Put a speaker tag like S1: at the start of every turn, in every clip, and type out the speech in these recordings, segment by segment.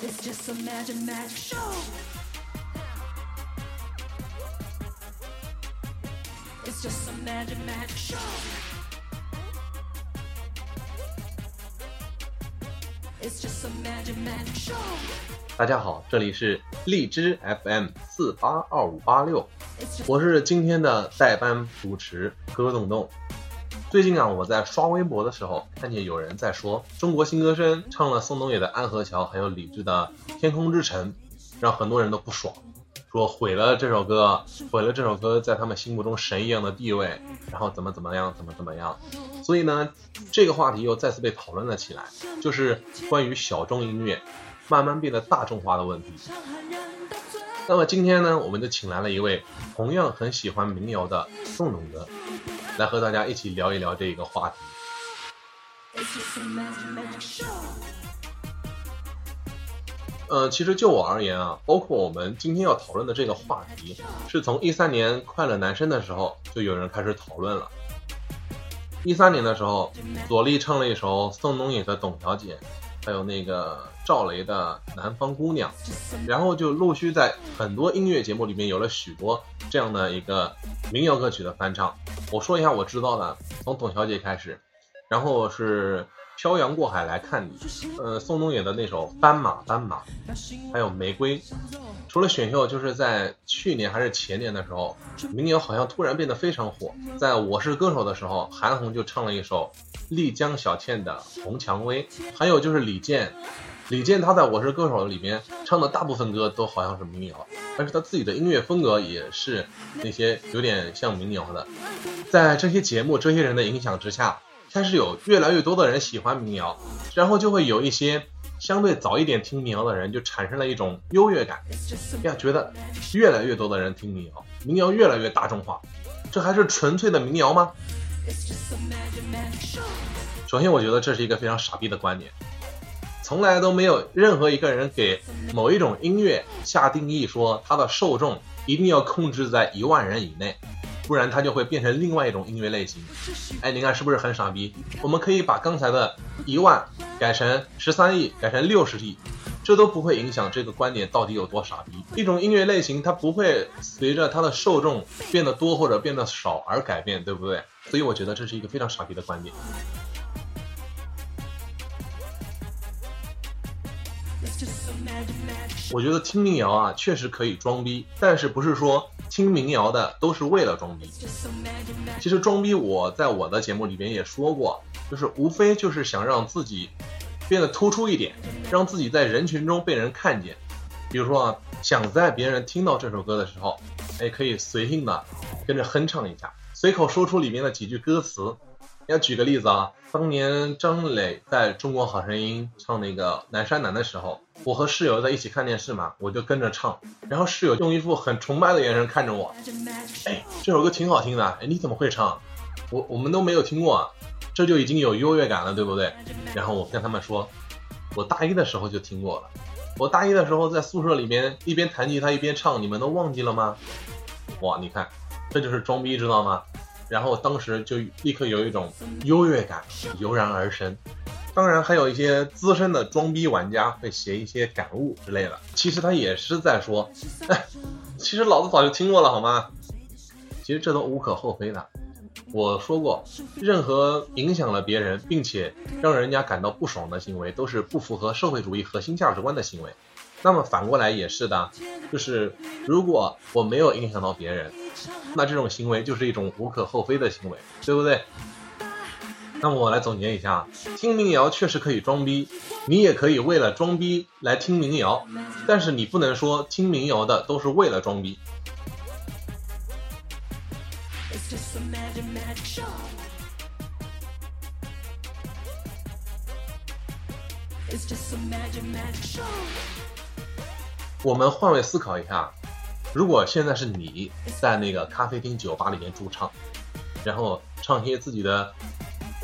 S1: It's just a magic magic show. It's just a magic magic show. It's just a magic magic show.
S2: 大家好，这里是荔枝 FM 四八二五八六，我是今天的代班主持柯洞洞。最近啊，我在刷微博的时候，看见有人在说中国新歌声唱了宋冬野的《安河桥》，还有李志的《天空之城》，让很多人都不爽，说毁了这首歌，毁了这首歌在他们心目中神一样的地位，然后怎么怎么样，怎么怎么样。所以呢，这个话题又再次被讨论了起来，就是关于小众音乐慢慢变得大众化的问题。那么今天呢，我们就请来了一位同样很喜欢民谣的宋董哥，来和大家一起聊一聊这一个话题。
S1: it's just a magic magic show.
S2: 呃，其实就我而言啊，包括我们今天要讨论的这个话题，是从一三年《快乐男生》的时候就有人开始讨论了。一三年的时候，左立唱了一首宋冬野的《董小姐》，还有那个赵雷的《南方姑娘》，然后就陆续在很多音乐节目里面有了许多这样的一个民谣歌曲的翻唱。我说一下我知道的，从《董小姐》开始，然后是《漂洋过海来看你》，呃，宋冬野的那首《斑马斑马》，还有《玫瑰》。除了选秀，就是在去年还是前年的时候，民谣好像突然变得非常火。在我是歌手的时候，韩红就唱了一首丽江小倩的《红蔷薇》，还有就是李健，李健他在我是歌手里面唱的大部分歌都好像是民谣，但是他自己的音乐风格也是那些有点像民谣的。在这些节目、这些人的影响之下，开始有越来越多的人喜欢民谣，然后就会有一些相对早一点听民谣的人就产生了一种优越感，呀，觉得越来越多的人听民谣，民谣越来越大众化，这还是纯粹的民谣吗？首先，我觉得这是一个非常傻逼的观点，从来都没有任何一个人给某一种音乐下定义，说它的受众一定要控制在一万人以内，不然它就会变成另外一种音乐类型。哎，你看是不是很傻逼？我们可以把刚才的一万改成十三亿，改成六十亿，这都不会影响这个观点到底有多傻逼。一种音乐类型，它不会随着它的受众变得多或者变得少而改变，对不对？所以我觉得这是一个非常傻逼的观点。我觉得听民谣啊，确实可以装逼，但是不是说听民谣的都是为了装逼？其实装逼，我在我的节目里边也说过，就是无非就是想让自己变得突出一点，让自己在人群中被人看见。比如说啊，想在别人听到这首歌的时候，哎，可以随性的跟着哼唱一下，随口说出里面的几句歌词。要举个例子啊，当年张磊在中国好声音唱那个《南山南》的时候，我和室友在一起看电视嘛，我就跟着唱，然后室友用一副很崇拜的眼神看着我，哎，这首歌挺好听的，哎，你怎么会唱？我我们都没有听过啊，这就已经有优越感了，对不对？然后我跟他们说，我大一的时候就听过了，我大一的时候在宿舍里面一边弹吉他一边唱，你们都忘记了吗？哇，你看，这就是装逼，知道吗？然后当时就立刻有一种优越感油然而生。当然，还有一些资深的装逼玩家会写一些感悟之类的，其实他也是在说，哎，其实老子早就听过了，好吗？其实这都无可厚非的。我说过，任何影响了别人并且让人家感到不爽的行为，都是不符合社会主义核心价值观的行为。那么反过来也是的，就是如果我没有影响到别人，那这种行为就是一种无可厚非的行为，对不对？那么我来总结一下，听民谣确实可以装逼，你也可以为了装逼来听民谣，但是你不能说听民谣的都是为了装逼。我们换位思考一下，如果现在是你在那个咖啡厅、酒吧里面驻唱，然后唱一些自己的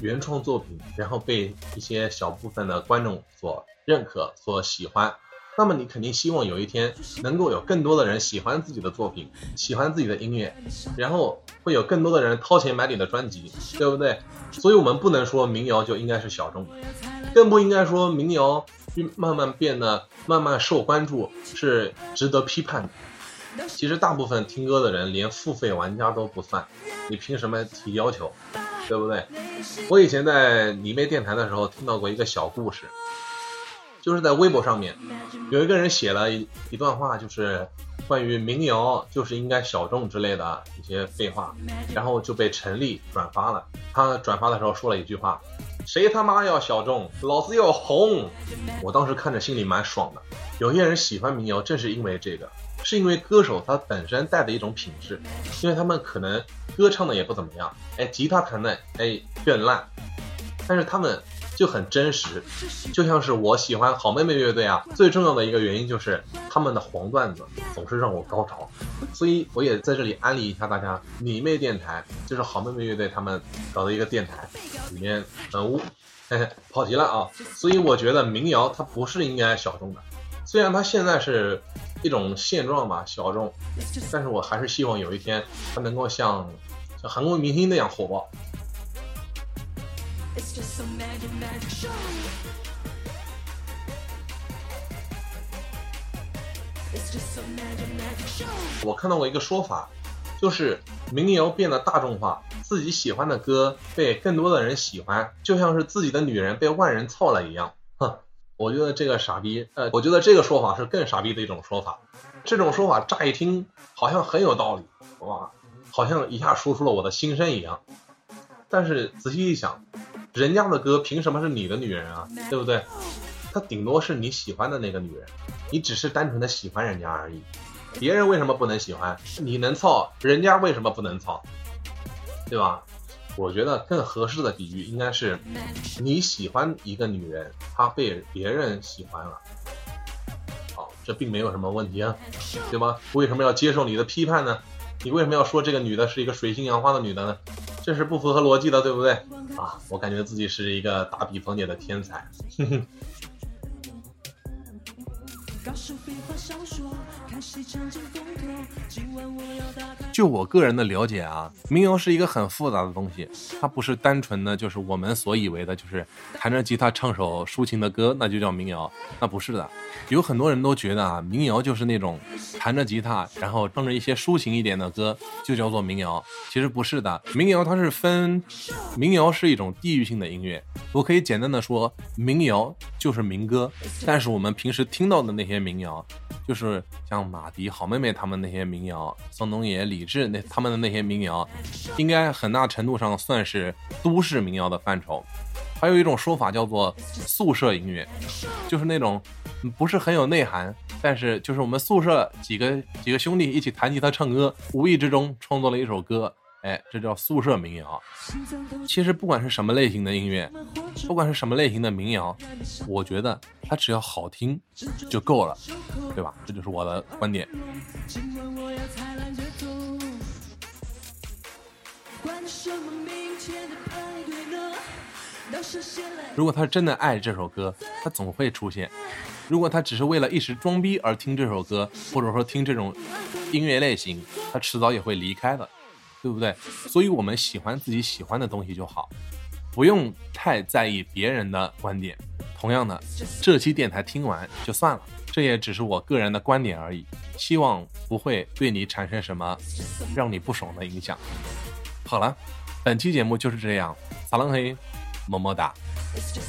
S2: 原创作品，然后被一些小部分的观众所认可、所喜欢，那么你肯定希望有一天能够有更多的人喜欢自己的作品，喜欢自己的音乐，然后会有更多的人掏钱买你的专辑，对不对？所以我们不能说民谣就应该是小众的，更不应该说民谣慢慢变得慢慢受关注，是值得批判的。其实大部分听歌的人连付费玩家都不算，你凭什么提要求，对不对？我以前在迷妹电台的时候听到过一个小故事，就是在微博上面有一个人写了一一段话，就是关于民谣就是应该小众之类的一些废话，然后就被陈粒转发了。他转发的时候说了一句话：“谁他妈要小众，老子要红。”我当时看着心里蛮爽的。有些人喜欢民谣，正是因为这个。是因为歌手他本身带的一种品质，因为他们可能歌唱的也不怎么样，哎，吉他弹的哎更烂，但是他们就很真实，就像是我喜欢好妹妹乐队啊，最重要的一个原因就是他们的黄段子总是让我高潮，所以我也在这里安利一下大家，米妹电台就是好妹妹乐队他们搞的一个电台，里面很污，嘿嘿，跑题了啊，所以我觉得民谣它不是应该小众的，虽然它现在是。一种现状吧，小众，但是我还是希望有一天它能够像像韩国明星那样火爆。我看到过一个说法，就是民谣变得大众化，自己喜欢的歌被更多的人喜欢，就像是自己的女人被万人操了一样。我觉得这个傻逼，呃，我觉得这个说法是更傻逼的一种说法。这种说法乍一听好像很有道理，哇，好像一下说出了我的心声一样。但是仔细一想，人家的歌凭什么是你的女人啊？对不对？她顶多是你喜欢的那个女人，你只是单纯的喜欢人家而已。别人为什么不能喜欢？你能操，人家为什么不能操？对吧？我觉得更合适的比喻应该是，你喜欢一个女人，她被别人喜欢了，好，这并没有什么问题啊，对吗？为什么要接受你的批判呢？你为什么要说这个女的是一个水性杨花的女的呢？这是不符合逻辑的，对不对？啊，我感觉自己是一个打比方解的天才，哼哼。
S3: 就我个人的了解啊，民谣是一个很复杂的东西，它不是单纯的就是我们所以为的，就是弹着吉他唱首抒情的歌，那就叫民谣，那不是的。有很多人都觉得啊，民谣就是那种弹着吉他，然后唱着一些抒情一点的歌，就叫做民谣。其实不是的，民谣它是分，民谣是一种地域性的音乐。我可以简单的说，民谣就是民歌，但是我们平时听到的那些民谣。就是像马迪、好妹妹他们那些民谣，宋冬野、李志那他们的那些民谣，应该很大程度上算是都市民谣的范畴。还有一种说法叫做宿舍音乐，就是那种不是很有内涵，但是就是我们宿舍几个几个兄弟一起弹吉他唱歌，无意之中创作了一首歌。哎，这叫宿舍民谣。其实不管是什么类型的音乐，不管是什么类型的民谣，我觉得它只要好听就够了，对吧？这就是我的观点。如果他真的爱这首歌，他总会出现；如果他只是为了一时装逼而听这首歌，或者说听这种音乐类型，他迟早也会离开的。对不对？所以我们喜欢自己喜欢的东西就好，不用太在意别人的观点。同样的，这期电台听完就算了，这也只是我个人的观点而已，希望不会对你产生什么让你不爽的影响。好了，本期节目就是这样，撒浪嘿，么么哒。就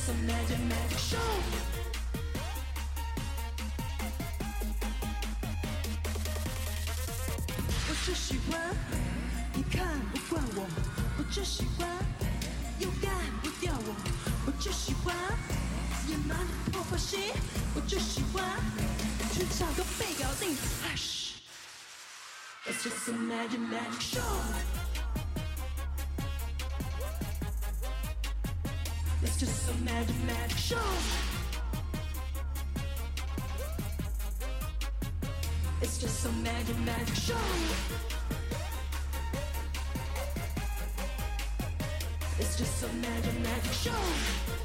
S3: 找个被搞定。It's just a magic magic show. It's just a magic magic show. It's just a magic magic show. It's just a magic, magic show.